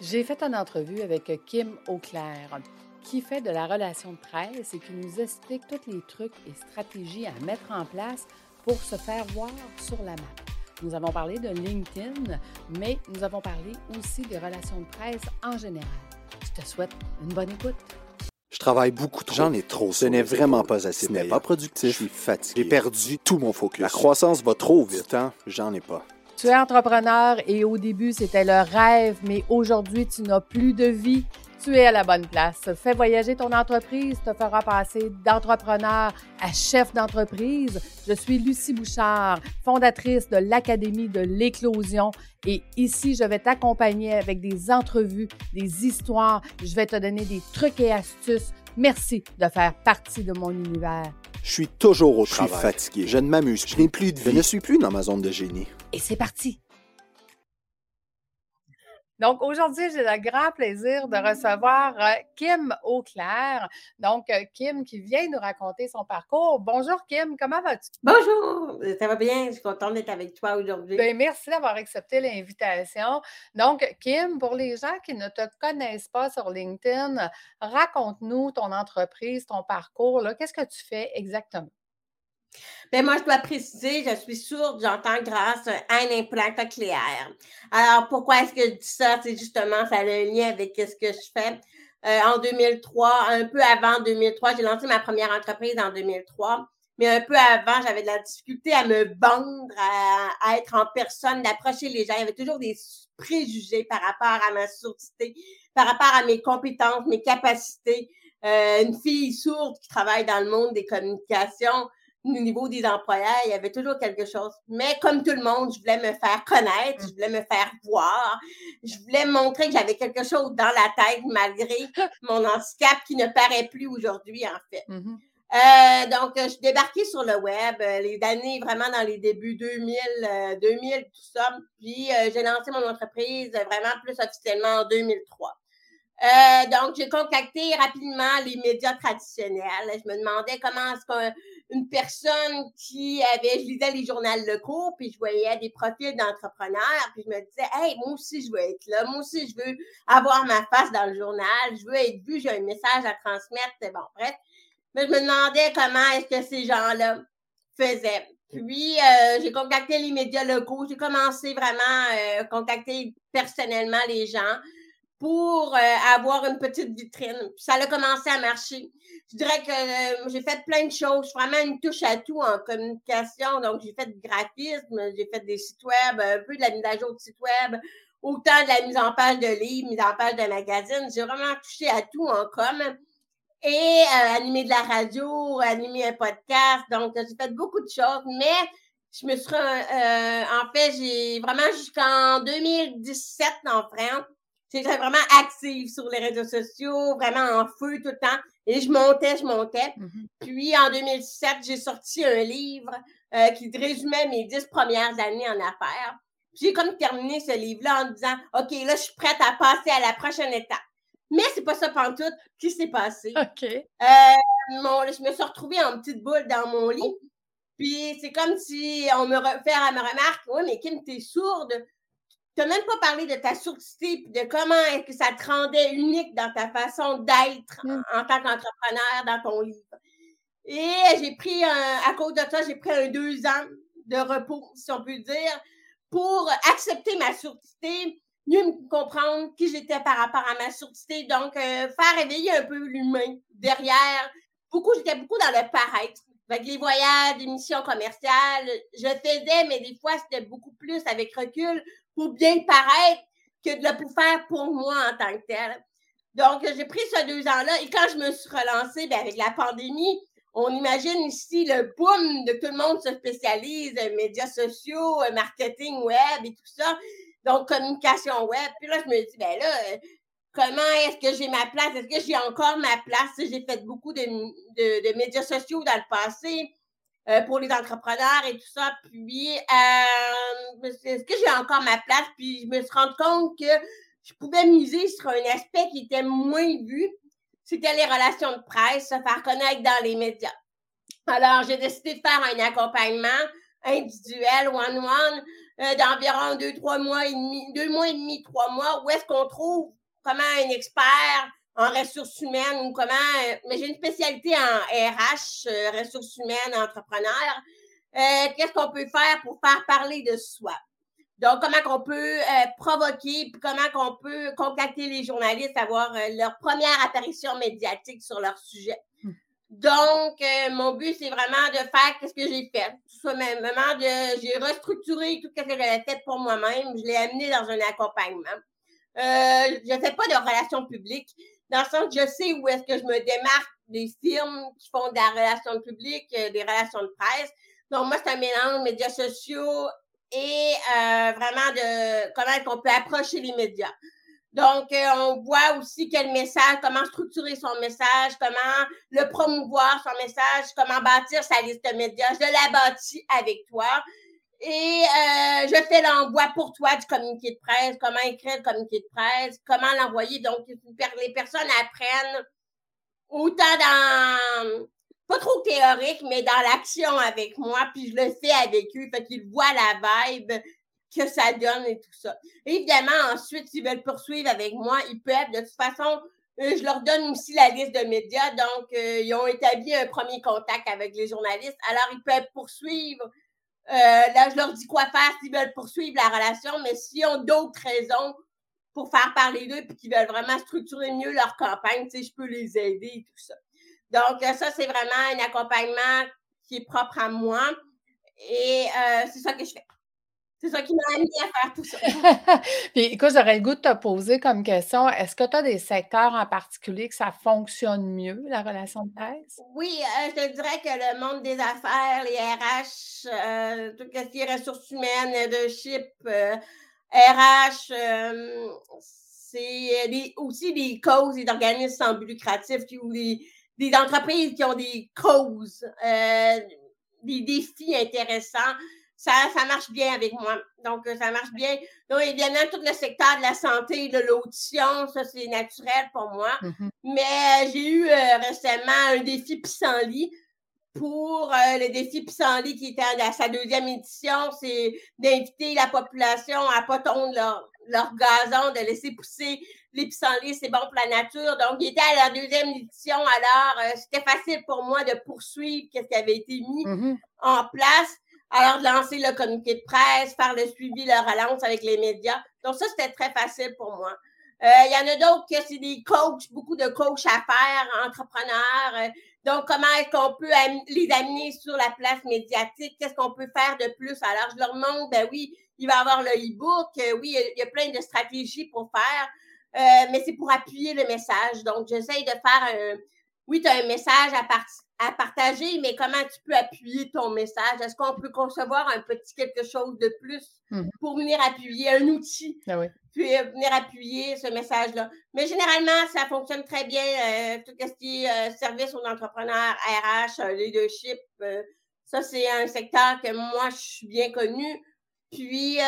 J'ai fait une entrevue avec Kim Auclair, qui fait de la relation de presse et qui nous explique tous les trucs et stratégies à mettre en place pour se faire voir sur la map. Nous avons parlé de LinkedIn, mais nous avons parlé aussi des relations de presse en général. Je te souhaite une bonne écoute. Je travaille beaucoup trop. J'en ai trop. Ce n'est vraiment pas assez. Ce n'est pas productif. Je suis fatigué. J'ai perdu tout mon focus. La croissance va trop Du vite. temps, j'en ai pas. Tu es entrepreneur et au début, c'était le rêve, mais aujourd'hui, tu n'as plus de vie. Tu es à la bonne place. Fais voyager ton entreprise, te fera passer d'entrepreneur à chef d'entreprise. Je suis Lucie Bouchard, fondatrice de l'Académie de l'éclosion et ici, je vais t'accompagner avec des entrevues, des histoires. Je vais te donner des trucs et astuces. Merci de faire partie de mon univers. Je suis toujours au Je suis travail. fatigué. Je ne m'amuse Je n'ai plus de Je vie. ne suis plus dans ma zone de génie. Et c'est parti. Donc, aujourd'hui, j'ai le grand plaisir de recevoir euh, Kim Auclair. Donc, euh, Kim qui vient nous raconter son parcours. Bonjour, Kim. Comment vas-tu? Bonjour, ça va bien? Je suis contente d'être avec toi aujourd'hui. Bien, merci d'avoir accepté l'invitation. Donc, Kim, pour les gens qui ne te connaissent pas sur LinkedIn, raconte-nous ton entreprise, ton parcours. là. Qu'est-ce que tu fais exactement? Ben, moi, je dois préciser, je suis sourde, j'entends grâce à un implant cochléaire. Alors, pourquoi est-ce que je dis ça? C'est justement, ça a un lien avec ce que je fais. Euh, en 2003, un peu avant 2003, j'ai lancé ma première entreprise en 2003. Mais un peu avant, j'avais de la difficulté à me vendre, à, être en personne, d'approcher les gens. Il y avait toujours des préjugés par rapport à ma surdité, par rapport à mes compétences, mes capacités. Euh, une fille sourde qui travaille dans le monde des communications, au niveau des employeurs, il y avait toujours quelque chose. Mais comme tout le monde, je voulais me faire connaître, je voulais me faire voir, je voulais montrer que j'avais quelque chose dans la tête malgré mon handicap qui ne paraît plus aujourd'hui, en fait. Mhm. Euh, donc, euh, je suis débarquée sur le web, euh, les années vraiment dans les débuts 2000, euh, 2000, tout ça. Puis, euh, j'ai lancé mon entreprise vraiment plus officiellement en 2003. Euh, donc, j'ai contacté rapidement les médias traditionnels. Je me demandais comment est-ce qu'une personne qui avait, je lisais les journaux locaux, puis je voyais des profils d'entrepreneurs, puis je me disais, hey, moi aussi, je veux être là. Moi aussi, je veux avoir ma face dans le journal. Je veux être vue, j'ai un message à transmettre. Bon, bref. Mais je me demandais comment est-ce que ces gens-là faisaient. Puis, euh, j'ai contacté les médias locaux. J'ai commencé vraiment à euh, contacter personnellement les gens pour euh, avoir une petite vitrine. Puis ça a commencé à marcher. Je dirais que euh, j'ai fait plein de choses, vraiment une touche à tout en communication. Donc, j'ai fait du graphisme, j'ai fait des sites web, un peu de la mise à jour de sites web, autant de la mise en page de livres, mise en page de magazines. J'ai vraiment touché à tout en com. Et euh, animé de la radio, animé un podcast. Donc, j'ai fait beaucoup de choses, mais je me suis... euh, en fait, j'ai vraiment jusqu'en 2017, en France, J'étais vraiment active sur les réseaux sociaux, vraiment en feu tout le temps. Et je montais, je montais. Mhm. Puis en 2007, j'ai sorti un livre euh, qui résumait mes dix premières années en affaires. Puis j'ai comme terminé ce livre-là en me disant OK, là, je suis prête à passer à la prochaine étape. Mais c'est pas ça pantoute qui s'est passé? OK. Euh, mon- je me suis retrouvée en petite boule dans mon lit. Puis c'est comme si on me refait à me remarque Oui, mais Kim, t'es sourde. Tu n'as même pas parlé de ta surdité puis de comment est-ce que ça te rendait unique dans ta façon d'être Mm. en, en tant qu'entrepreneur dans ton livre. Et j'ai pris un, à cause de ça, j'ai pris un deux ans de repos, si on peut dire, pour accepter ma surdité, mieux me comprendre qui j'étais par rapport à ma surdité. Donc, euh, faire réveiller un peu l'humain derrière. Beaucoup, j'étais beaucoup dans le paraître. Avec les voyages, les missions commerciales, je faisais, mais des fois, c'était beaucoup plus avec recul pour bien paraître que de le faire pour moi en tant que tel. Donc, j'ai pris ce deux ans-là et quand je me suis relancée, ben, avec la pandémie, on imagine ici le boom de tout le monde se spécialise, euh, médias sociaux, euh, marketing web et tout ça. Donc, communication web. Puis là, je me dis, ben là, euh, comment est-ce que j'ai ma place? Est-ce que j'ai encore ma place? J'ai fait beaucoup de, de médias sociaux dans le passé euh, pour les entrepreneurs et tout ça. Puis, euh, est-ce que j'ai encore ma place? Puis, je me suis rendu compte que je pouvais miser sur un aspect qui était moins vu. C'était les relations de presse, se faire connaître dans les médias. Alors, j'ai décidé de faire un accompagnement individuel, one-one, euh, d'environ deux, trois mois et demi, deux mois et demi, trois mois, où est-ce qu'on trouve comment un expert en ressources humaines ou comment, euh, mais j'ai une spécialité en RH, euh, ressources humaines, entrepreneur. Qu'est-ce qu'on peut faire pour faire parler de soi? Donc, comment qu'on peut provoquer, puis comment qu'on peut contacter les journalistes, avoir leur première apparition médiatique sur leur sujet? Donc, euh, mon but, c'est vraiment de faire ce que j'ai fait. Tout ça, même, de, j'ai restructuré tout ce que j'avais fait pour moi-même. Je l'ai amené dans un accompagnement. Euh, je ne fais pas de relations publiques, dans le sens que je sais où est-ce que je me démarque des firmes qui font de la relation publique, euh, des relations de presse. Donc, moi, c'est un mélange de médias sociaux et vraiment de comment on peut approcher les médias. Donc, euh, on voit aussi quel message, comment structurer son message, comment le promouvoir, son message, comment bâtir sa liste médias. Je la bâtis avec toi. Et euh, je fais l'envoi pour toi du communiqué de presse, comment écrire le communiqué de presse, comment l'envoyer. Donc, les personnes apprennent autant dans, pas trop théorique, mais dans l'action avec moi, puis je le fais avec eux, fait qu'ils voient la vibe, que ça donne et tout ça. Évidemment, ensuite, s'ils veulent poursuivre avec moi, ils peuvent. De toute façon, euh, je leur donne aussi la liste de médias. Donc, euh, ils ont établi un premier contact avec les journalistes. Alors, ils peuvent poursuivre. Euh, là, je leur dis quoi faire s'ils veulent poursuivre la relation, mais s'ils ont d'autres raisons pour faire parler d'eux et qu'ils veulent vraiment structurer mieux leur campagne, tu sais, je peux les aider et tout ça. Donc, ça, c'est vraiment un accompagnement qui est propre à moi. Et c'est ça que je fais. C'est ça qui m'a amené à faire tout ça. Puis écoute, j'aurais le goût de te poser comme question, est-ce que tu as des secteurs en particulier que ça fonctionne mieux, la relation de presse? Oui, euh, je te dirais que le monde des affaires, les RH, euh, tout ce qui est ressources humaines, leadership, euh, RH, c'est aussi des causes et organismes sans but lucratif ou des, des entreprises qui ont des causes, des défis intéressants ça, ça marche bien avec moi. Donc, euh, ça marche bien. Donc, évidemment, tout le secteur de la santé, de l'audition, ça, c'est naturel pour moi. Mm-hmm. Mais euh, j'ai eu euh, récemment un défi pissenlit pour le défi pissenlit qui était à sa deuxième édition. C'est d'inviter la population à ne pas tondre leur, leur gazon, de laisser pousser les pissenlits, c'est bon pour la nature. Donc, il était à la deuxième édition. Alors, c'était facile pour moi de poursuivre ce qui avait été mis mm-hmm. en place. Alors, de lancer le communiqué de presse, faire le suivi, le relance avec les médias. Donc, ça, c'était très facile pour moi. Euh, il y en a d'autres qui c'est des coachs, beaucoup de coachs à faire, entrepreneurs. Euh, donc, comment est-ce qu'on peut les amener sur la place médiatique? Qu'est-ce qu'on peut faire de plus? Alors, je leur montre, ben oui, il va y avoir le e-book. Euh, oui, il y a plein de stratégies pour faire, mais c'est pour appuyer le message. Donc, j'essaye de faire un, oui, tu as un message à, à, partager, mais comment tu peux appuyer ton message? Est-ce qu'on peut concevoir un petit quelque chose de plus mmh pour venir appuyer un outil, ah puis euh, venir appuyer ce message-là? Mais généralement, ça fonctionne très bien, euh, tout ce qui est euh, service aux entrepreneurs, RH, leadership. ça, c'est un secteur que moi, je suis bien connue. Puis,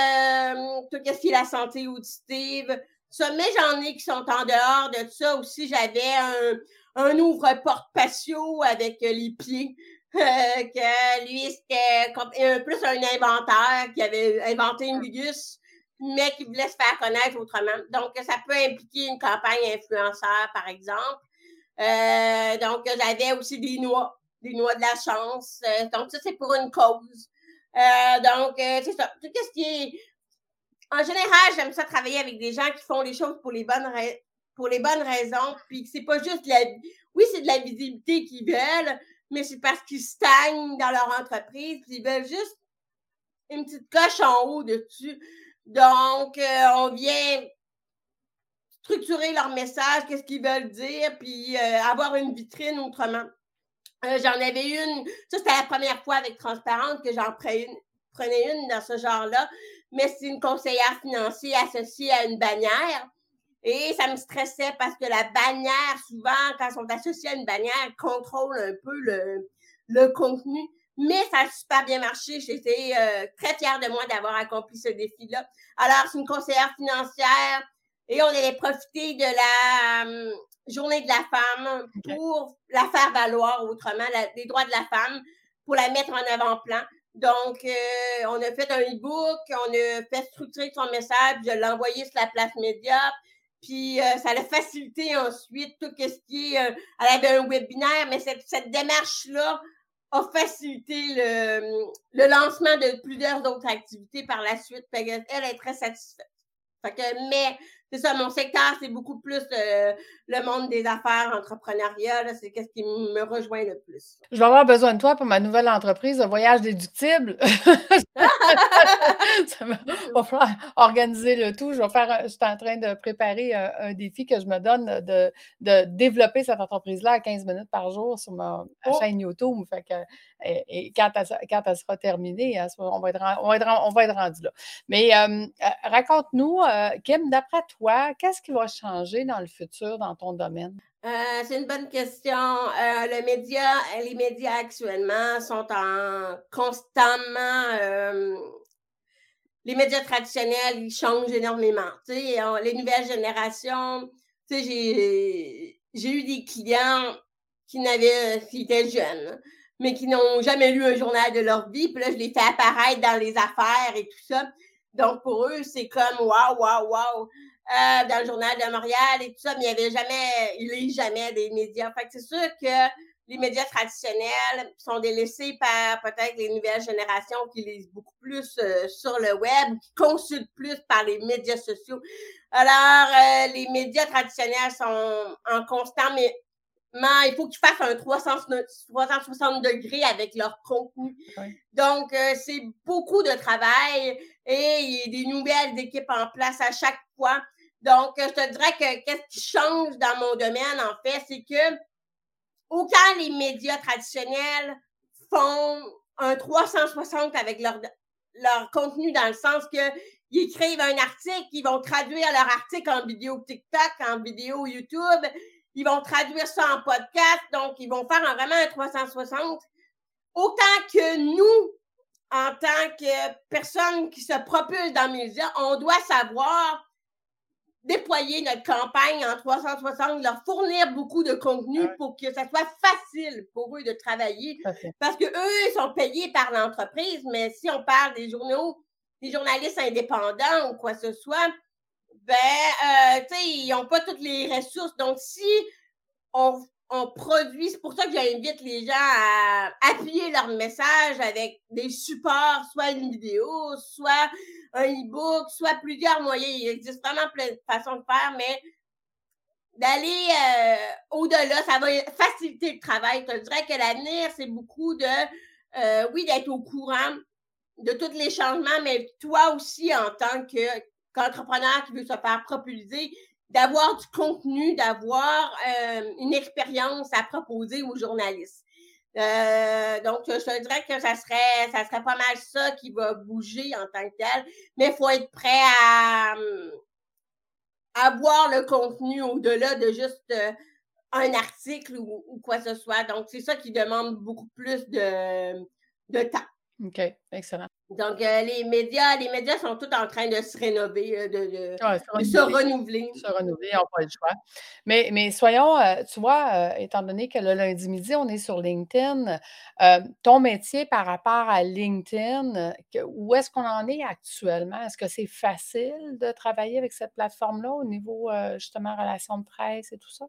tout ce qui est la santé auditive. Ça, mais j'en ai qui sont en dehors de ça aussi. J'avais un un ouvre-porte patio avec euh, les pieds. Euh, que lui, c'était plus un inventeur qui avait inventé une Gugus, mais qui voulait se faire connaître autrement. Donc, ça peut impliquer une campagne influenceur, par exemple. Euh, donc, j'avais aussi des noix, des noix de la chance. donc, ça, c'est pour une cause. donc, c'est ça. Tout ce qui est. En général, j'aime ça travailler avec des gens qui font les choses pour les bonnes raisons pour les bonnes raisons, puis que c'est pas juste la... Oui, c'est de la visibilité qu'ils veulent, mais c'est parce qu'ils stagnent dans leur entreprise, puis ils veulent juste une petite coche en haut dessus. Donc, euh, on vient structurer leur message, qu'est-ce qu'ils veulent dire, puis euh, avoir une vitrine autrement. Euh, j'en avais une, ça c'était la première fois avec Transparente que j'en prenais une, prenais une dans ce genre-là, mais c'est une conseillère financière associée à une bannière. Et ça me stressait parce que la bannière, souvent, quand on sont associés à une bannière, contrôle un peu le, le contenu. Mais ça a super bien marché. J'étais euh, très fière de moi d'avoir accompli ce défi-là. Alors, c'est une conseillère financière et on allait profiter de la hum, journée de la femme pour la faire valoir autrement, les droits de la femme, pour la mettre en avant-plan. Donc, euh, on a fait un e-book, on a fait structurer son message, je l'ai envoyé sur la place média. Puis euh, ça a facilité ensuite tout ce qui est. Euh, elle avait un webinaire, mais cette, cette démarche-là a facilité le, le, lancement de plusieurs autres activités par la suite. Elle est très satisfaite. Fait que, mais c'est ça, mon secteur, c'est beaucoup plus euh, le monde des affaires, entrepreneuriat. C'est ce qui me rejoint le plus. Je vais avoir besoin de toi pour ma nouvelle entreprise de voyage déductible. Ça va falloir organiser le tout. Je vais faire, je suis en train de préparer un, défi que je me donne de, de développer cette entreprise-là à 15 minutes par jour sur ma oh! chaîne YouTube. Fait que, et, quand, elle, sera terminée, on va être, on va être, on va être rendu là. Mais euh, raconte-nous, euh, Kim, d'après toi, qu'est-ce qui va changer dans le futur dans domaine? Euh, c'est une bonne question. Euh, le média, les médias actuellement sont en constamment. Euh, les médias traditionnels, ils changent énormément. les nouvelles générations, j'ai, eu des clients qui qui étaient jeunes, mais qui n'ont jamais lu un journal de leur vie. Puis là, je les fais apparaître dans les affaires et tout ça. Donc, pour eux, c'est comme waouh, waouh, waouh. Euh, dans le journal de Montréal et tout ça, mais il n'y avait jamais, il lit jamais des médias. Fait que c'est sûr que les médias traditionnels sont délaissés par peut-être les nouvelles générations qui lisent beaucoup plus euh, sur le web, qui consultent plus par les médias sociaux. Alors, euh, les médias traditionnels sont en constant, mais il faut qu'ils fassent un 360 degrés avec leur contenu. Donc, c'est beaucoup de travail et il y a des nouvelles équipes en place à chaque fois. Donc, je te dirais que qu'est-ce qui change dans mon domaine, en fait, c'est que autant les médias traditionnels font un 360 avec leur, leur contenu dans le sens que ils écrivent un article, ils vont traduire leur article en vidéo TikTok, en vidéo YouTube, ils vont traduire ça en podcast, donc ils vont faire vraiment un 360. Autant que nous, en tant que personnes qui se propulsent dans les médias, on doit savoir déployer notre campagne en 360, leur fournir beaucoup de contenu pour que ça soit facile pour eux de travailler. Parce que eux, ils sont payés par l'entreprise, mais si on parle des journaux, des journalistes indépendants ou quoi que ce soit, ben, euh, tu sais, ils n'ont pas toutes les ressources. Donc, si on, on produit, c'est pour ça que j'invite les gens à appuyer leur message avec des supports, soit une vidéo, soit un e-book, soit plusieurs moyens. Il existe vraiment plein de façons de faire, mais d'aller euh, au-delà, ça va faciliter le travail. Je dirais que l'avenir, c'est beaucoup de, euh, oui, d'être au courant de tous les changements, mais toi aussi, en tant qu'entrepreneur qui veut se faire propulser, d'avoir du contenu, d'avoir euh, une expérience à proposer aux journalistes. Euh, donc, je te dirais que ça serait, ça serait pas mal ça qui va bouger en tant que tel, mais il faut être prêt à, avoir le contenu au-delà de juste euh, un article ou, quoi que ce soit. Donc, c'est ça qui demande beaucoup plus de, de temps. OK, excellent. Donc, euh, les médias, les médias sont tous en train de se rénover, euh, de, se renouveler. Se renouveler, on n'a pas le choix. Mais, mais soyons, euh, tu vois, étant donné que le lundi midi, on est sur LinkedIn, ton métier par rapport à LinkedIn, où est-ce qu'on en est actuellement? Est-ce que c'est facile de travailler avec cette plateforme-là au niveau, justement, relations de presse et tout ça?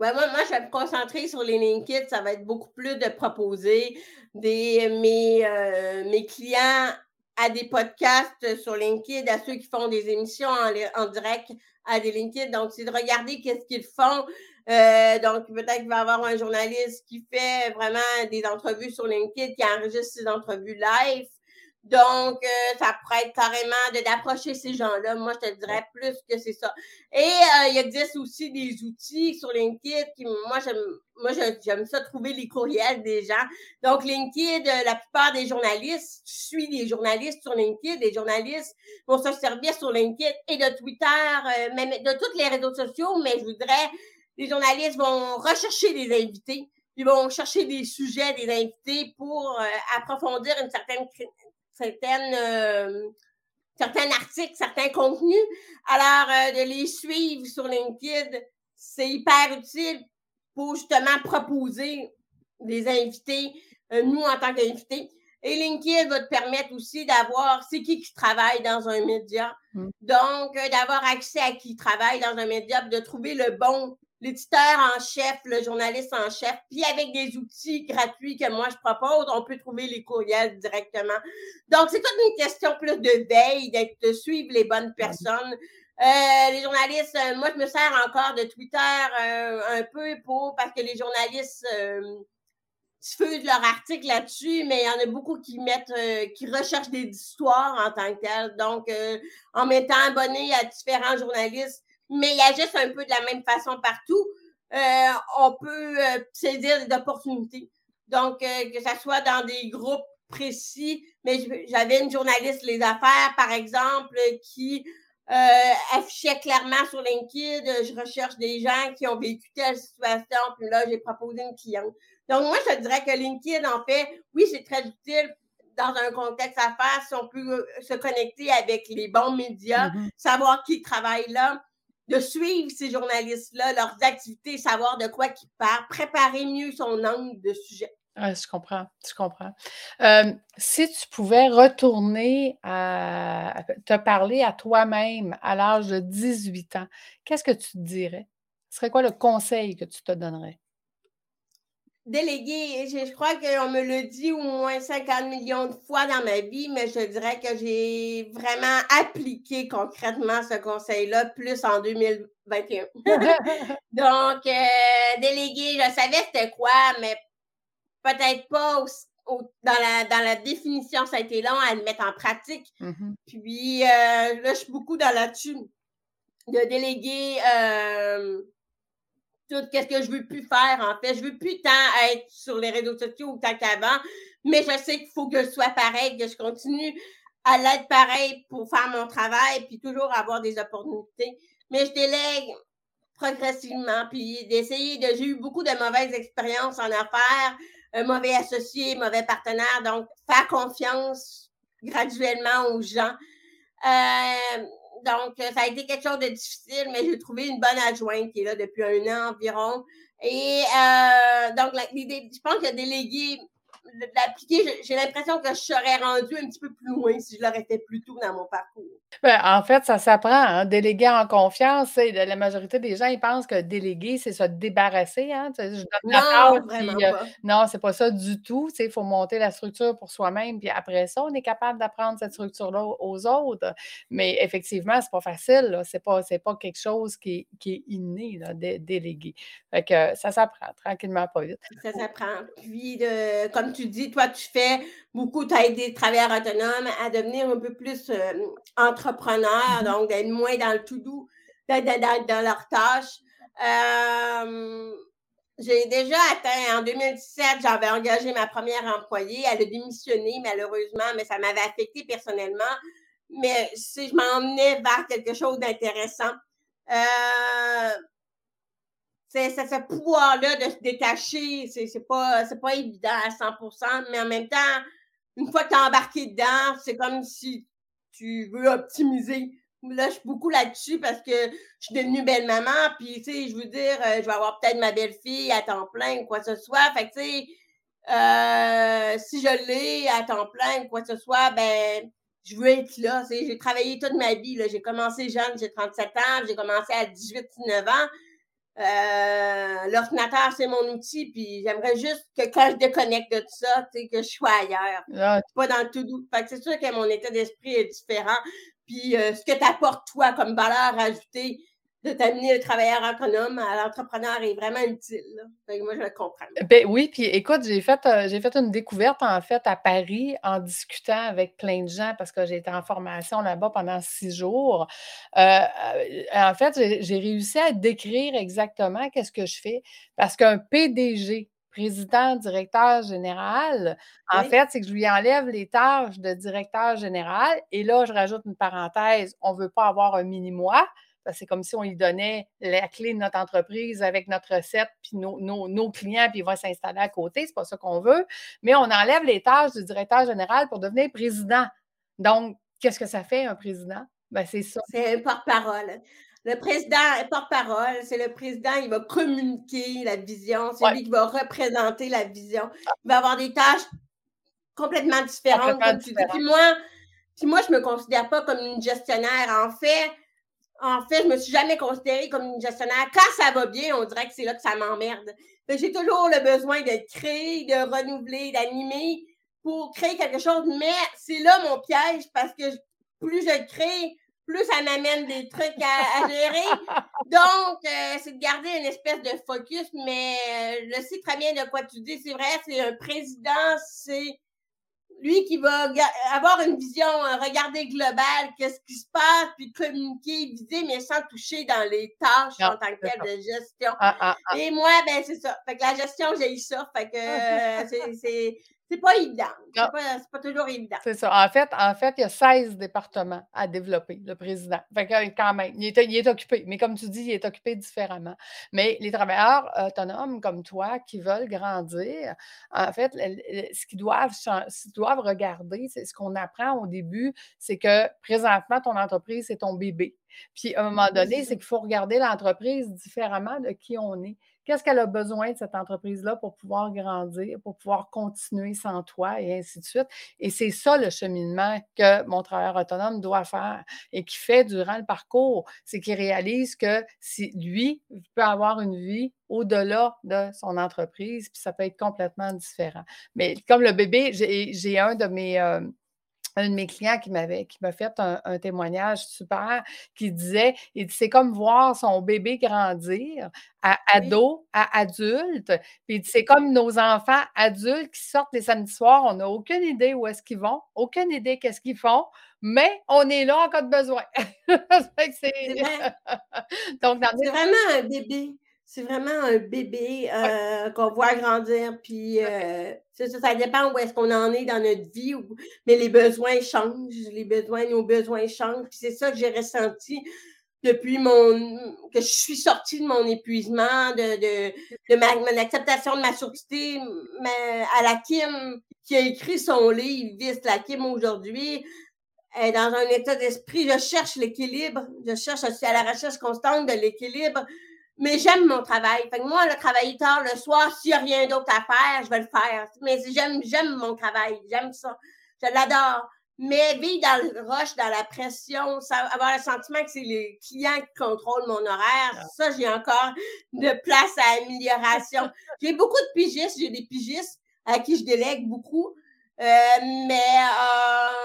Ouais, moi, moi, je vais me concentrer sur les LinkedIn. Ça va être beaucoup plus de proposer des, mes, euh, mes clients à des podcasts sur LinkedIn, à ceux qui font des émissions en, en direct à des LinkedIn. Donc, c'est de regarder qu'est-ce qu'ils font. Euh, donc, peut-être qu'il va y avoir un journaliste qui fait vraiment des entrevues sur LinkedIn, qui enregistre ses entrevues live. Donc, euh, ça être carrément d'approcher ces gens-là. Moi, je te dirais plus que c'est ça. Et euh, il existe aussi des outils sur LinkedIn qui, moi, j'aime, moi, j'aime ça trouver les courriels des gens. Donc, LinkedIn, euh, la plupart des journalistes, je suis des journalistes sur LinkedIn, les journalistes vont se servir sur LinkedIn et de Twitter, même de tous les réseaux sociaux, mais je voudrais, les journalistes vont rechercher des invités ils vont chercher des sujets, des invités pour approfondir une certaine certaines, euh, certains articles, certains contenus. Alors, euh, de les suivre sur LinkedIn, c'est hyper utile pour justement proposer des invités, euh, nous en tant qu'invités. Et LinkedIn va te permettre aussi d'avoir c'est qui qui travaille dans un média. Mm. Donc, d'avoir accès à qui travaille dans un média, de trouver le bon, l'éditeur en chef, le journaliste en chef. Puis avec des outils gratuits que moi je propose, on peut trouver les courriels directement. Donc, c'est toute une question plus de veille, de suivre les bonnes personnes. Euh, les journalistes, euh, moi, je me sers encore de Twitter un peu pour parce que les journalistes diffusent leur article là-dessus, mais il y en a beaucoup qui mettent, euh, qui recherchent des histoires en tant que telles. Donc, euh, en mettant abonné à différents journalistes, mais il agissent un peu de la même façon partout, euh, on peut saisir des opportunités. Donc, que ce soit dans des groupes précis, mais j'avais une journaliste Les Affaires, par exemple, qui affichait clairement sur LinkedIn, je recherche des gens qui ont vécu telle situation, puis là, j'ai proposé une cliente. Donc, moi, je dirais que LinkedIn, en fait, oui, c'est très utile dans un contexte à faire si on peut euh, se connecter avec les bons médias, mm-hmm. savoir qui travaille là, de suivre ces journalistes-là, leurs activités, savoir de quoi ils parlent, préparer mieux son angle de sujet. Ah, je comprends, je comprends. si tu pouvais retourner à te parler à toi-même à l'âge de 18 ans, qu'est-ce que tu te dirais? Ce serait quoi le conseil que tu te donnerais? Délégué, je, crois qu'on me le dit au moins 50 millions de fois dans ma vie, mais je dirais que j'ai vraiment appliqué concrètement ce conseil-là, plus en 2021. Donc, euh, délégué, je savais c'était quoi, mais peut-être pas dans, la, dans la définition, ça a été long à le mettre en pratique. Mm-hmm. Puis, euh, là, je suis beaucoup dans là-dessus de déléguer. Euh, qu'est-ce que je veux plus faire, en fait. Je veux plus tant être sur les réseaux sociaux tant qu'avant, mais je sais qu'il faut que je sois pareil, que je continue à l'être pareil pour faire mon travail, puis toujours avoir des opportunités. Mais je délègue progressivement, puis d'essayer de... J'ai eu beaucoup de mauvaises expériences en affaires, mauvais associé, mauvais partenaire, donc faire confiance graduellement aux gens. Euh, donc, euh, ça a été quelque chose de difficile, mais j'ai trouvé une bonne adjointe qui est là depuis un an environ. Et euh, donc, je pense que délégué l'appliquer, j'ai l'impression que je serais rendue un petit peu plus loin si je l'aurais fait plus tôt dans mon parcours. Ben, en fait, ça s'apprend. Hein? Déléguer en confiance, la majorité des gens, ils pensent que déléguer, c'est se débarrasser. Hein? non, vraiment euh, pas. non, c'est pas ça du tout. Il faut monter la structure pour soi-même. Puis après ça, on est capable d'apprendre cette structure-là aux autres. Mais effectivement, c'est pas facile. C'est pas, pas quelque chose qui, qui est inné, là, déléguer. Fait que ça s'apprend tranquillement, pas vite. Ça s'apprend. Puis, de, comme tu dis, toi, tu fais beaucoup, tu as aidé les travailleurs autonomes à devenir un peu plus euh, entrepreneurs, mm-hmm. donc d'être moins dans le tout doux, d'être dans, leurs tâches. Euh, j'ai déjà atteint, en 2017, j'avais engagé ma première employée. Elle a démissionné, malheureusement, mais ça m'avait affecté personnellement. Mais si je m'emmenais vers quelque chose d'intéressant, euh, c'est ce pouvoir-là de se détacher, c'est pas, pas évident à 100% mais en même temps, une fois que tu embarqué dedans, c'est comme si tu veux optimiser. Là, je suis beaucoup là-dessus parce que je suis devenue belle maman, puis, tu sais, je veux dire, euh, je vais avoir peut-être ma belle-fille à temps plein ou quoi que ce soit. Fait que, tu sais, euh, si je l'ai à temps plein ou quoi que ce soit, ben, je veux être là. J'ai travaillé toute ma vie. J'ai commencé jeune, j'ai 37 ans, j'ai commencé à 18-19 ans. Euh, l'ordinateur, c'est mon outil, puis j'aimerais juste que quand je déconnecte de tout ça, tu sais, que je sois ailleurs. Ah. Pas dans le tout doux. Fait que c'est sûr que mon état d'esprit est différent. Puis euh, ce que tu apportes, toi, comme valeur ajoutée, de t'amener le travailleur autonome à l'entrepreneur est vraiment utile. moi, je le comprends. Ben oui, puis écoute, j'ai fait, euh, j'ai fait une découverte en fait à Paris en discutant avec plein de gens parce que j'ai été en formation là-bas pendant six jours. Euh, euh, en fait, j'ai réussi à décrire exactement qu'est-ce que je fais parce qu'un PDG, président, directeur général, en fait, c'est que je lui enlève les tâches de directeur général et là, je rajoute une parenthèse, on ne veut pas avoir un mini-moi c'est comme si on lui donnait la clé de notre entreprise avec notre recette, puis nos, clients, puis ils vont s'installer à côté. C'est pas ça qu'on veut. Mais on enlève les tâches du directeur général pour devenir président. Donc, qu'est-ce que ça fait, un président? Ben, c'est ça. C'est un porte-parole. Le président est porte-parole, c'est le président, il va communiquer la vision, c'est lui qui va représenter la vision. Il va avoir des tâches complètement différente. comme tu dis. Puis moi, puis moi, je me considère pas comme une gestionnaire. En fait, en fait, je me suis jamais considérée comme une gestionnaire. Quand ça va bien, on dirait que c'est là que ça m'emmerde. J'ai toujours le besoin de créer, de renouveler, d'animer pour créer quelque chose, mais c'est là mon piège parce que plus je crée, plus ça m'amène des trucs à, gérer. Donc, euh, c'est de garder une espèce de focus, mais euh, je sais très bien de quoi tu dis. C'est vrai, c'est un président, c'est lui qui va avoir une vision, regarder global, qu'est-ce qui se passe, puis communiquer, viser, mais sans toucher dans les tâches en tant que telle de gestion. Ah, ah, ah. Et moi, ben c'est ça. Fait que la gestion, j'ai eu ça. Fait que euh, c'est c'est pas évident. C'est pas, pas, toujours évident. C'est ça. En fait, en fait, il y a 16 départements à développer, le président. Fait que quand même, il est, il est, occupé. Mais comme tu dis, il est occupé différemment. Mais les travailleurs autonomes comme toi qui veulent grandir, en fait, ce qu'ils doivent, ce doivent regarder, c'est ce qu'on apprend au début, c'est que présentement, ton entreprise, c'est ton bébé. Puis à un moment donné, c'est qu'il faut regarder l'entreprise différemment de qui on est. Qu'est-ce qu'elle a besoin de cette entreprise-là pour pouvoir grandir, pour pouvoir continuer sans toi et ainsi de suite? Et c'est ça le cheminement que mon travailleur autonome doit faire et qui fait durant le parcours. C'est qu'il réalise que si lui peut avoir une vie au-delà de son entreprise, puis ça peut être complètement différent. Mais comme le bébé, j'ai un de mes, euh, un de mes clients qui m'avait qui m'a fait un, témoignage super qui disait c'est comme voir son bébé grandir à ado à adulte puis c'est comme nos enfants adultes qui sortent les samedis soirs on n'a aucune idée où est-ce qu'ils vont aucune idée qu'est-ce qu'ils font mais on est là en cas de besoin. C'est donc c'est vraiment un bébé c'est vraiment un bébé euh, qu'on voit grandir. Puis euh, ça, dépend où est-ce qu'on en est dans notre vie. mais les besoins changent. Les besoins, nos besoins changent. Puis c'est ça que j'ai ressenti depuis mon que je suis sortie de mon épuisement, de, de, de ma, mon acceptation de ma surdité. à la Kim qui a écrit son livre, Vice la Kim aujourd'hui. Dans un état d'esprit, je cherche l'équilibre. Je cherche, je suis à la recherche constante de l'équilibre mais j'aime mon travail. Fait que moi, le travailler tard le soir, s'il n'y a rien d'autre à faire, je vais le faire. Mais j'aime, j'aime mon travail. J'aime ça. Je l'adore. Mais vivre dans le rush, dans la pression, ça, avoir le sentiment que c'est les clients qui contrôlent mon horaire, ah. ça, j'ai encore de place à amélioration. J'ai beaucoup de pigistes. J'ai des pigistes à qui je délègue beaucoup. Euh, mais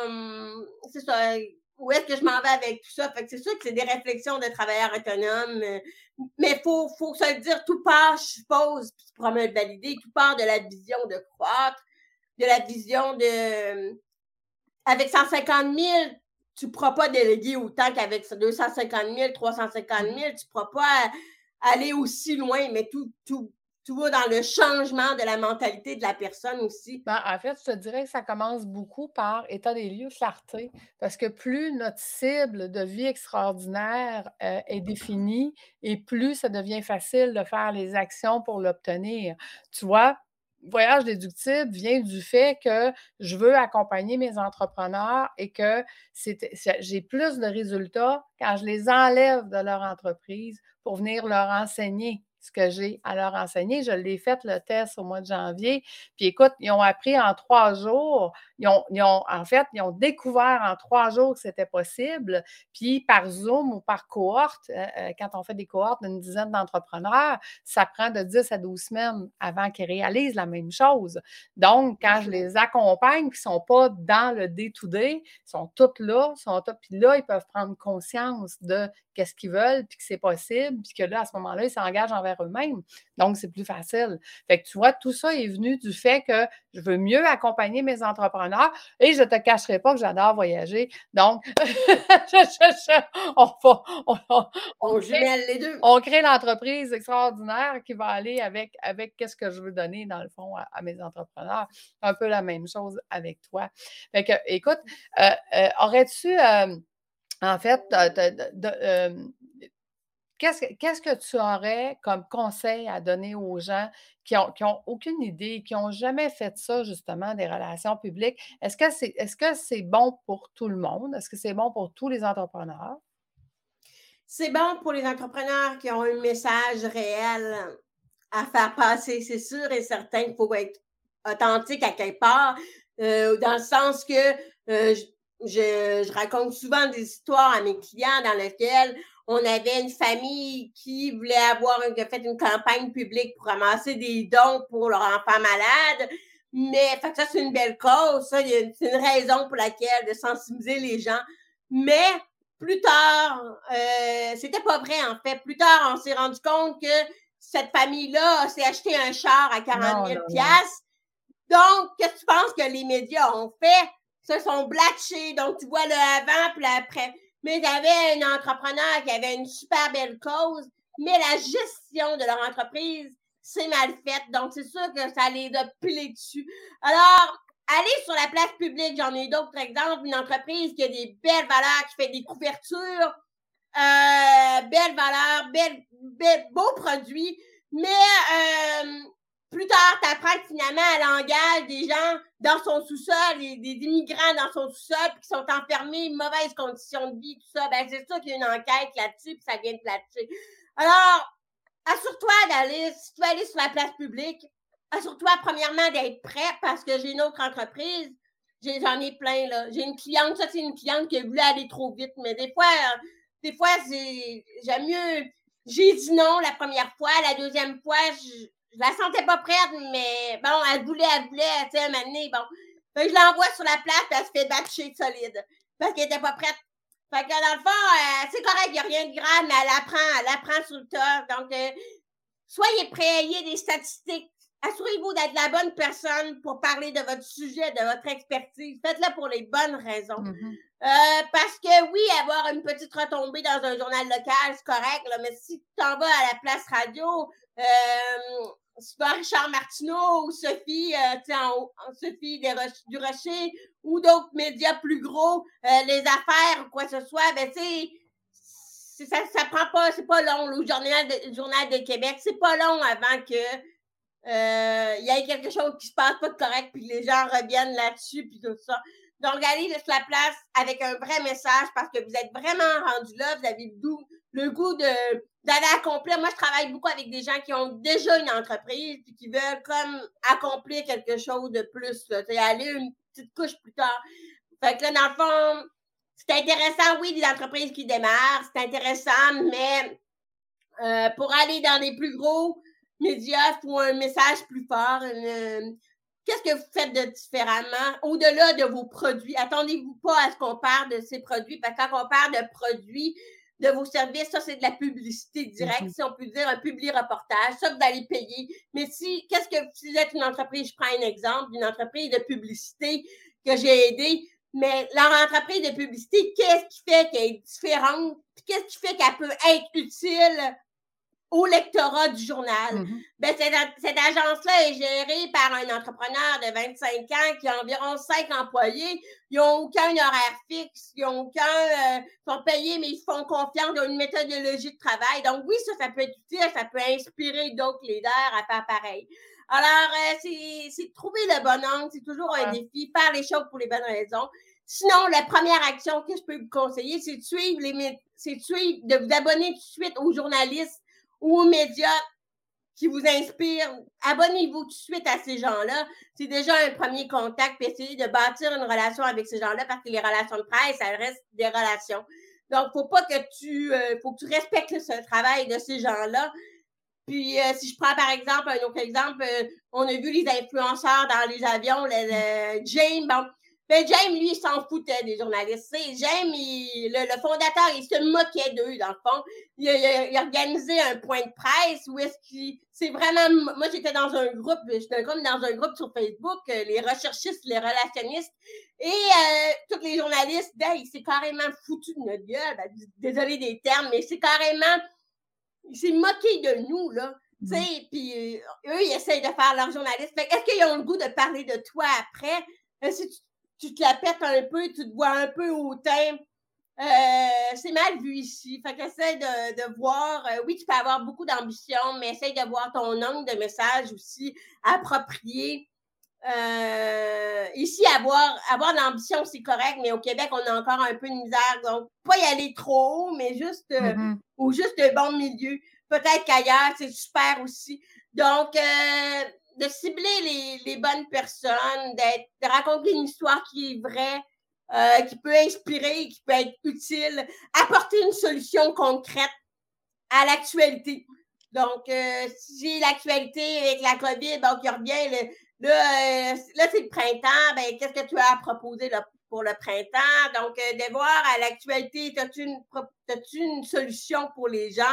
euh, c'est ça où est-ce que je m'en vais avec tout ça? Fait que c'est sûr que c'est des réflexions de travailleurs autonomes, euh, mais il faut, faut se le dire, tout part, je suppose, puis pour me valider, tout part de la vision de croître, de la vision de... Avec 150 000, tu ne pourras pas déléguer autant qu'avec 250 000, 350 000, tu ne pourras pas aller aussi loin, mais tout, tout, tout va dans le changement de la mentalité de la personne aussi. Ben, en fait, je te dirais que ça commence beaucoup par état des lieux, clarté, parce que plus notre cible de vie extraordinaire euh, est définie et plus ça devient facile de faire les actions pour l'obtenir. Tu vois, voyage déductible vient du fait que je veux accompagner mes entrepreneurs et que j'ai plus de résultats quand je les enlève de leur entreprise pour venir leur enseigner ce que j'ai à leur enseigner. Je l'ai fait le test au mois de janvier. Puis écoute, ils ont appris en trois jours. Ils ont, en fait, ils ont découvert en trois jours que c'était possible. Puis par Zoom ou par cohorte, euh, euh, quand on fait des cohortes d'une dizaine d'entrepreneurs, ça prend de 10 à 12 semaines avant qu'ils réalisent la même chose. Donc, quand je les accompagne, ils ne sont pas dans le day-to-day, ils sont tous là, sont puis là, ils peuvent prendre conscience de qu'est-ce qu'ils veulent, puis que c'est possible, puis que là, à ce moment-là, ils s'engagent envers eux-mêmes. Donc, c'est plus facile. Fait que tu vois, tout ça est venu du fait que je veux mieux accompagner mes entrepreneurs et je ne te cacherai pas que j'adore voyager. Donc, on, on, crée, les deux. On crée l'entreprise extraordinaire qui va aller avec, avec qu'est-ce que je veux donner, dans le fond, à, mes entrepreneurs. Un peu la même chose avec toi. Fait que, écoute, euh, euh, aurais-tu. Euh, en fait, qu'est-ce que tu aurais comme conseil à donner aux gens qui n'ont aucune idée, qui n'ont jamais fait ça, justement, des relations publiques? Est-ce que c'est est -ce c'est bon pour tout le monde? Est-ce que c'est bon pour tous les entrepreneurs? C'est bon pour les entrepreneurs qui ont un message réel à faire passer. C'est sûr et certain qu'il faut être authentique à quelque part. dans le sens que je, je, raconte souvent des histoires à mes clients dans lesquelles on avait une famille qui voulait avoir une, fait une campagne publique pour ramasser des dons pour leur enfant malade. Mais fait ça, c'est une belle cause. Ça, c'est une raison pour laquelle de sensibiliser les gens. Mais plus tard, euh, c'était pas vrai en fait. Plus tard, on s'est rendu compte que cette famille-là s'est acheté un char à 40 000 Donc, qu'est-ce que tu penses que les médias ont fait? Se sont blatchés. Donc, tu vois le avant puis l'après. Mais il y avait un entrepreneur qui avait une super belle cause, mais la gestion de leur entreprise, c'est mal faite. Donc, c'est sûr que ça les a pilés dessus. Alors, allez sur la place publique, j'en ai d'autres exemples, une entreprise qui a des belles valeurs, qui fait des couvertures, euh, belles valeurs, belles, beaux produits, mais euh, plus tard, tu apprends que finalement, elle engage des gens dans son sous-sol, des, des, immigrants dans son sous-sol, qui sont enfermés, mauvaises conditions de vie, tout ça. Ben, c'est sûr qu'il y a une enquête là-dessus, puis ça vient de là-dessus. Alors, assure-toi d'aller, si tu veux aller sur la place publique, assure-toi premièrement d'être prêt parce que j'ai une autre entreprise. J'en ai, plein, là. J'ai une cliente, ça, c'est une cliente qui a voulu aller trop vite, mais des fois, des fois, j'aime mieux. J'ai dit non la première fois, la deuxième fois, je, je la sentais pas prête, mais bon, elle voulait, elle voulait, tu sais, un moment donné, bon. je l'envoie sur la place, puis elle se fait batcher solide. Parce qu'elle était pas prête. Fait que dans le fond, euh, c'est correct, il n'y a rien de grave, mais elle apprend, elle apprend sur le tas. Donc, euh, soyez prêts, ayez des statistiques. Assurez-vous d'être la bonne personne pour parler de votre sujet, de votre expertise. Faites-le pour les bonnes raisons. Mm-hmm. Euh, parce que oui, avoir une petite retombée dans un journal local, c'est correct, là, mais si tu t'en vas à la place radio, euh, soit Richard Martineau ou Sophie, euh, en, Sophie du Rocher ou d'autres médias plus gros, euh, les affaires ou quoi que ce soit, ben tu ça, ça prend pas, c'est pas long. Le journal de, journal de Québec, c'est pas long avant que euh, il y ait quelque chose qui se passe pas de correct, puis les gens reviennent là-dessus, puis tout ça. Donc, allez sur la place avec un vrai message parce que vous êtes vraiment rendu là, vous avez le, le goût de, d'aller accomplir. Moi, je travaille beaucoup avec des gens qui ont déjà une entreprise et qui veulent comme accomplir quelque chose de plus. C'est aller une petite couche plus tard. Fait que là, dans le fond, c'est intéressant, oui, des entreprises qui démarrent, c'est intéressant, mais euh, pour aller dans les plus gros médias, il un message plus fort. Qu'est-ce que vous faites de différemment au-delà de vos produits? Attendez-vous pas à ce qu'on parle de ces produits, parce que quand on parle de produits, de vos services, ça, c'est de la publicité directe, mhm. si on peut dire un public reportage, ça, vous allez payer. Mais si, qu'est-ce que, si vous êtes une entreprise, je prends un exemple d'une entreprise de publicité que j'ai aidée, mais leur entreprise de publicité, qu'est-ce qui fait qu'elle est différente? Qu'est-ce qui fait qu'elle peut être utile? Au lectorat du journal. Mm-hmm. ben, cette, agence-là est gérée par un entrepreneur de 25 ans qui a environ 5 employés. Ils n'ont aucun horaire fixe, ils n'ont aucun. Euh, sont payés, mais ils font confiance dans une méthodologie de travail. Donc, oui, ça, ça peut être utile, ça peut inspirer d'autres leaders à faire pareil. Alors, euh, c'est de trouver le bon angle, c'est toujours un défi, faire les choses pour les bonnes raisons. Sinon, la première action que je peux vous conseiller, c'est de suivre les c'est de suivre, de vous abonner tout de suite aux journalistes ou aux médias qui vous inspirent, abonnez-vous tout de suite à ces gens-là. C'est déjà un premier contact, puis essayez de bâtir une relation avec ces gens-là parce que les relations de presse, ça reste des relations. Donc, faut pas que tu, euh, faut que tu respectes ce travail de ces gens-là. Puis, euh, si je prends par exemple un autre exemple, euh, on a vu les influenceurs dans les avions, le, James, bon, ben, James, lui, il s'en foutait des journalistes. James, le, fondateur, il se moquait d'eux, dans le fond. Il, a organisé un point de presse où est-ce qu'il. C'est vraiment. Moi, j'étais dans un groupe, j'étais comme dans un groupe sur Facebook, euh, les recherchistes, les relationnistes. Et euh, tous les journalistes, ben, il s'est carrément foutu de notre gueule. Ben, désolé des termes, mais c'est carrément. Il s'est moqué de nous, là. Tu sais, puis euh, eux, ils essayent de faire leur journaliste. Est-ce qu'ils ont le goût de parler de toi après? Si tu tu te la pètes un peu, tu te vois un peu hautain. Euh, c'est mal vu ici. Fait qu'essaie de, de voir. Euh, oui, tu peux avoir beaucoup d'ambition, mais essaye de voir ton angle de message aussi approprié. Euh, ici, avoir, avoir de l'ambition, c'est correct, mais au Québec, on a encore un peu de misère. Donc, pas y aller trop haut, mais juste mm-hmm. ou juste le bon milieu. Peut-être qu'ailleurs, c'est super aussi. Donc, de cibler les, les bonnes personnes, de raconter une histoire qui est vraie, euh, qui peut inspirer, qui peut être utile, apporter une solution concrète à l'actualité. Donc, euh, si l'actualité avec la COVID, donc il revient, le, là, euh, là c'est le printemps, ben, qu'est-ce que tu as à proposer pour le printemps? Donc, euh, de voir à l'actualité, as-tu une, as une solution pour les gens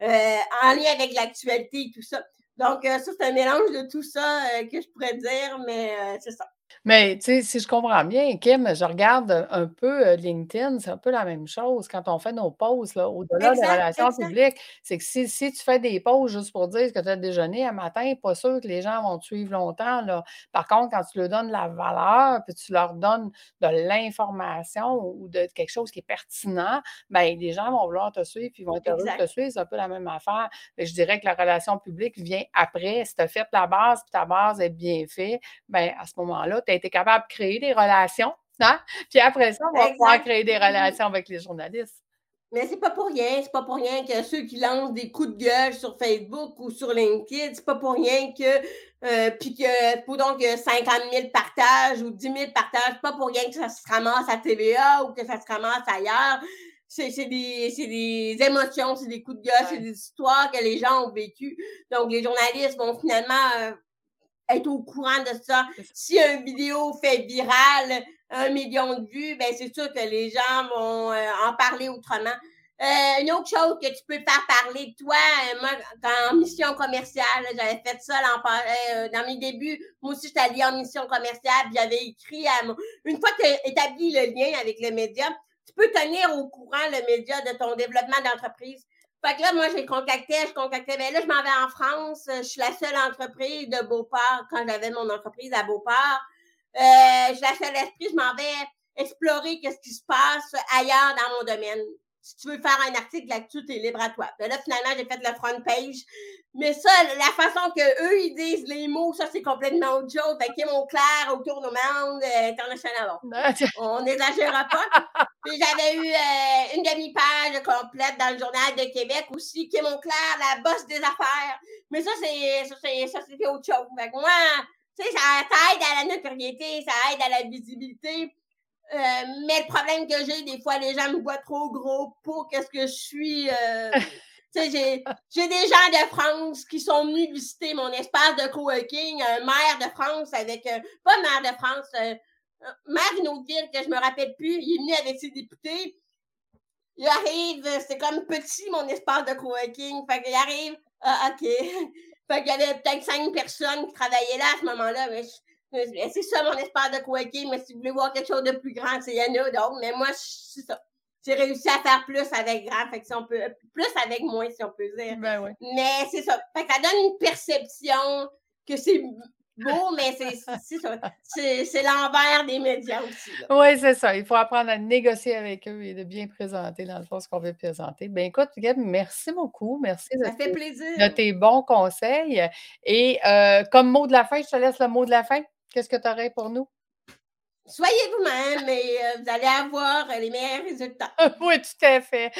en lien avec l'actualité et tout ça? Donc, ça, c'est un mélange de tout ça que je pourrais dire, mais c'est ça. Mais tu sais, si je comprends bien, Kim, je regarde un peu LinkedIn, c'est un peu la même chose quand on fait nos pauses, là, au-delà des relations publiques. C'est que si, si tu fais des pauses juste pour dire que tu as déjeuné un matin, pas sûr que les gens vont te suivre longtemps. Là. Par contre, quand tu leur donnes de la valeur, puis tu leur donnes de l'information ou de quelque chose qui est pertinent, bien, les gens vont vouloir te suivre, puis ils vont être heureux de te suivre. C'est un peu la même affaire. je dirais que la relation publique vient après. Si tu as fait la base, puis ta base est bien faite, bien, à ce moment-là, tu été capable de créer des relations. Hein? Puis après ça, on va pouvoir créer des relations avec les journalistes. Mais c'est pas pour rien, c'est pas pour rien que ceux qui lancent des coups de gueule sur Facebook ou sur LinkedIn, c'est pas pour rien que euh, puis que pour donc 50 000 partages ou 10 000 partages, c'est pas pour rien que ça se ramasse à TVA ou que ça se ramasse ailleurs. C'est des, des émotions, c'est des coups de gueule, c'est des histoires que les gens ont vécues. Donc les journalistes vont finalement euh, être au courant de ça. Si une vidéo fait viral, un million de vues, ben c'est sûr que les gens vont euh, en parler autrement. Euh, une autre chose que tu peux faire parler de toi, euh, moi, en mission commerciale, j'avais fait ça dans mes débuts. Moi aussi, j'étais allée en mission commerciale, j'avais écrit à mon... Une fois que tu as établi le lien avec le média, tu peux tenir au courant le média de ton développement d'entreprise. Fait là, moi, j'ai contacté, je contactais. Mais ben là, je m'en vais en France. Je suis la seule entreprise de Beauport quand j'avais mon entreprise à Beauport. Euh, je suis la seule esprit, je m'en vais explorer qu'est-ce qui se passe ailleurs dans mon domaine si tu veux faire un article là-dessus, tu es libre à toi. là, finalement, j'ai fait le front page. Mais ça, la façon que eux ils disent les mots, ça, c'est complètement autre chose. Fait qu'il mon clair autour du monde euh, international. On n'exagérera pas. Puis j'avais eu euh, une demi-page complète dans le Journal de Québec aussi, qui mon clair, la bosse des affaires. Mais ça, c'est ça, c'est autre chose. Fait que moi, tu sais, ça aide à la notoriété, ça aide à la visibilité. Euh, mais le problème que j'ai, des fois, les gens me voient trop gros pour qu'est-ce que je suis. Euh, j'ai, j'ai des gens de France qui sont venus visiter mon espace de coworking, un maire de France avec, euh, pas maire de France, maire d'une autre ville que je me rappelle plus, il est venu avec ses députés. Il arrive, c'est comme petit mon espace de coworking, fait qu'il arrive, ah, ok. fait qu'il y avait peut-être cinq personnes qui travaillaient là à ce moment-là, mais c'est ça mon espace de coworking, mais si vous voulez voir quelque chose de plus grand, c'est y en a d'autres. Mais moi, c'est ça. J'ai réussi à faire plus avec grand, fait que si on peut, plus avec moins, si on peut dire. Ben mais c'est ça. Fait que ça donne une perception que c'est beau, mais c'est l'envers des médias aussi. Oui, c'est ça. Il faut apprendre à négocier avec eux et de bien présenter, dans le fond, ce qu'on veut présenter. Bien, écoute, Gab, merci beaucoup. Merci ça fait plaisir. de tes bons conseils. Et euh, comme mot de la fin, je te laisse le mot de la fin. Qu'est-ce que tu aurais pour nous? Soyez vous-même et euh, vous allez avoir les meilleurs résultats. oui, tout à fait.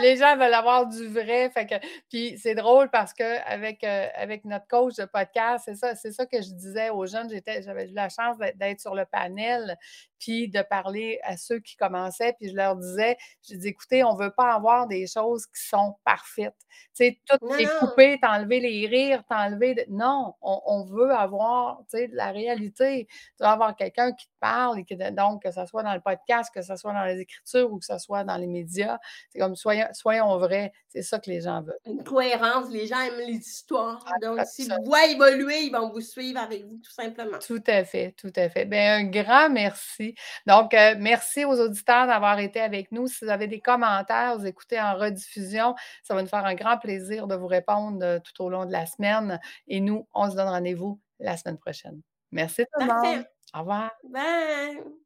Les, gens, veulent avoir du vrai. Fait que, puis c'est drôle parce qu'avec euh, avec notre coach de podcast, c'est ça, c'est ça que je disais aux jeunes. J'avais eu la chance d'être sur le panel puis de parler à ceux qui commençaient, puis je leur disais, je dis, écoutez, on ne veut pas avoir des choses qui sont parfaites. Tu sais, tout est coupé, t'enlever les rires, t'enlever... Non, on, veut avoir, tu sais, de la réalité. Tu veux avoir quelqu'un qui te parle, et que, donc, que ce soit dans le podcast, que ce soit dans les écritures ou que ce soit dans les médias, c'est comme, soyons, soyons vrais, c'est ça que les gens veulent. Une cohérence, les gens aiment les histoires. Ah, donc, s'ils vous voient évoluer, ils vont vous suivre avec vous, tout simplement. Tout à fait, tout à fait. Bien, un grand merci donc, euh, merci aux auditeurs d'avoir été avec nous. Si vous avez des commentaires, vous écoutez en rediffusion, ça va nous faire un grand plaisir de vous répondre euh, tout au long de la semaine. Et nous, on se donne rendez-vous la semaine prochaine. Merci tout le monde. Au revoir. Bye.